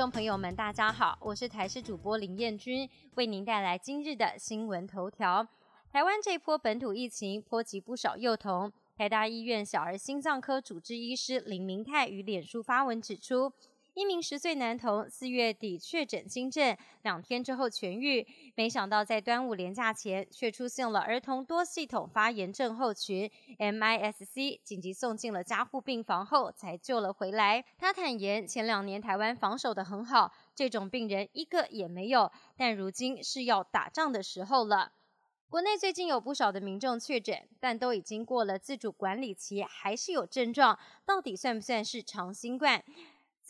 众朋友们，大家好，我是台视主播林彦君，为您带来今日的新闻头条。台湾这波本土疫情波及不少幼童，台大医院小儿心脏科主治医师林明泰于脸书发文指出。一名十岁男童四月底确诊新症，两天之后痊愈，没想到在端午连假前却出现了儿童多系统发炎症候群 （MIS-C），紧急送进了加护病房后才救了回来。他坦言，前两年台湾防守的很好，这种病人一个也没有，但如今是要打仗的时候了。国内最近有不少的民众确诊，但都已经过了自主管理期，还是有症状，到底算不算是长新冠？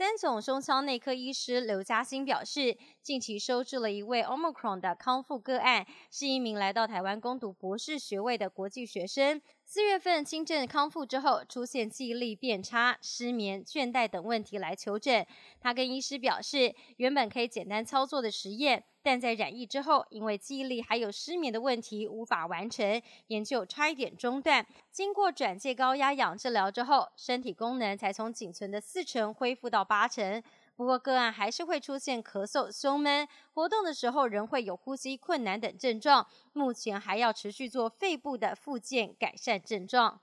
三总胸腔内科医师刘嘉欣表示，近期收治了一位 Omicron 的康复个案，是一名来到台湾攻读博士学位的国际学生。四月份轻症康复之后，出现记忆力变差、失眠、倦怠等问题来求诊。他跟医师表示，原本可以简单操作的实验，但在染疫之后，因为记忆力还有失眠的问题无法完成，研究差一点中断。经过转介高压氧治疗之后，身体功能才从仅存的四成恢复到八成。不过个案还是会出现咳嗽、胸闷，活动的时候仍会有呼吸困难等症状。目前还要持续做肺部的复健，改善症状。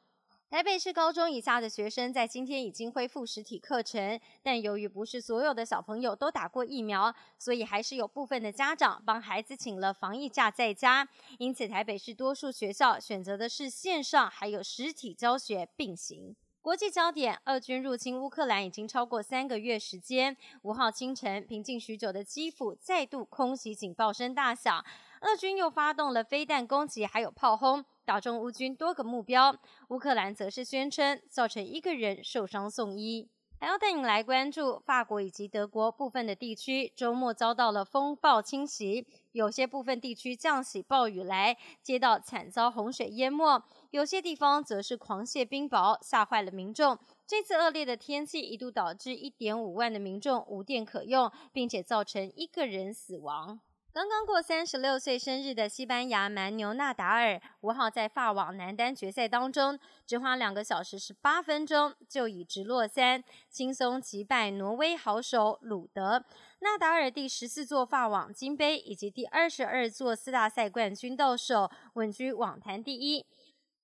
台北市高中以下的学生在今天已经恢复实体课程，但由于不是所有的小朋友都打过疫苗，所以还是有部分的家长帮孩子请了防疫假在家。因此，台北市多数学校选择的是线上还有实体教学并行。国际焦点：俄军入侵乌克兰已经超过三个月时间。五号清晨，平静许久的基辅再度空袭警报声大响，俄军又发动了飞弹攻击，还有炮轰，打中乌军多个目标。乌克兰则是宣称造成一个人受伤送医。还要带你来关注法国以及德国部分的地区，周末遭到了风暴侵袭，有些部分地区降起暴雨来，街道惨遭洪水淹没；有些地方则是狂泻冰雹，吓坏了民众。这次恶劣的天气一度导致一点五万的民众无电可用，并且造成一个人死亡。刚刚过三十六岁生日的西班牙蛮牛纳达尔，五号在法网男单决赛当中，只花两个小时十八分钟，就以直落三轻松击败挪威好手鲁德。纳达尔第十四座法网金杯以及第二十二座四大赛冠军到手，稳居网坛第一。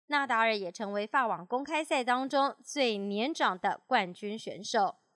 纳达尔也成为法网公开赛当中最年长的冠军选手。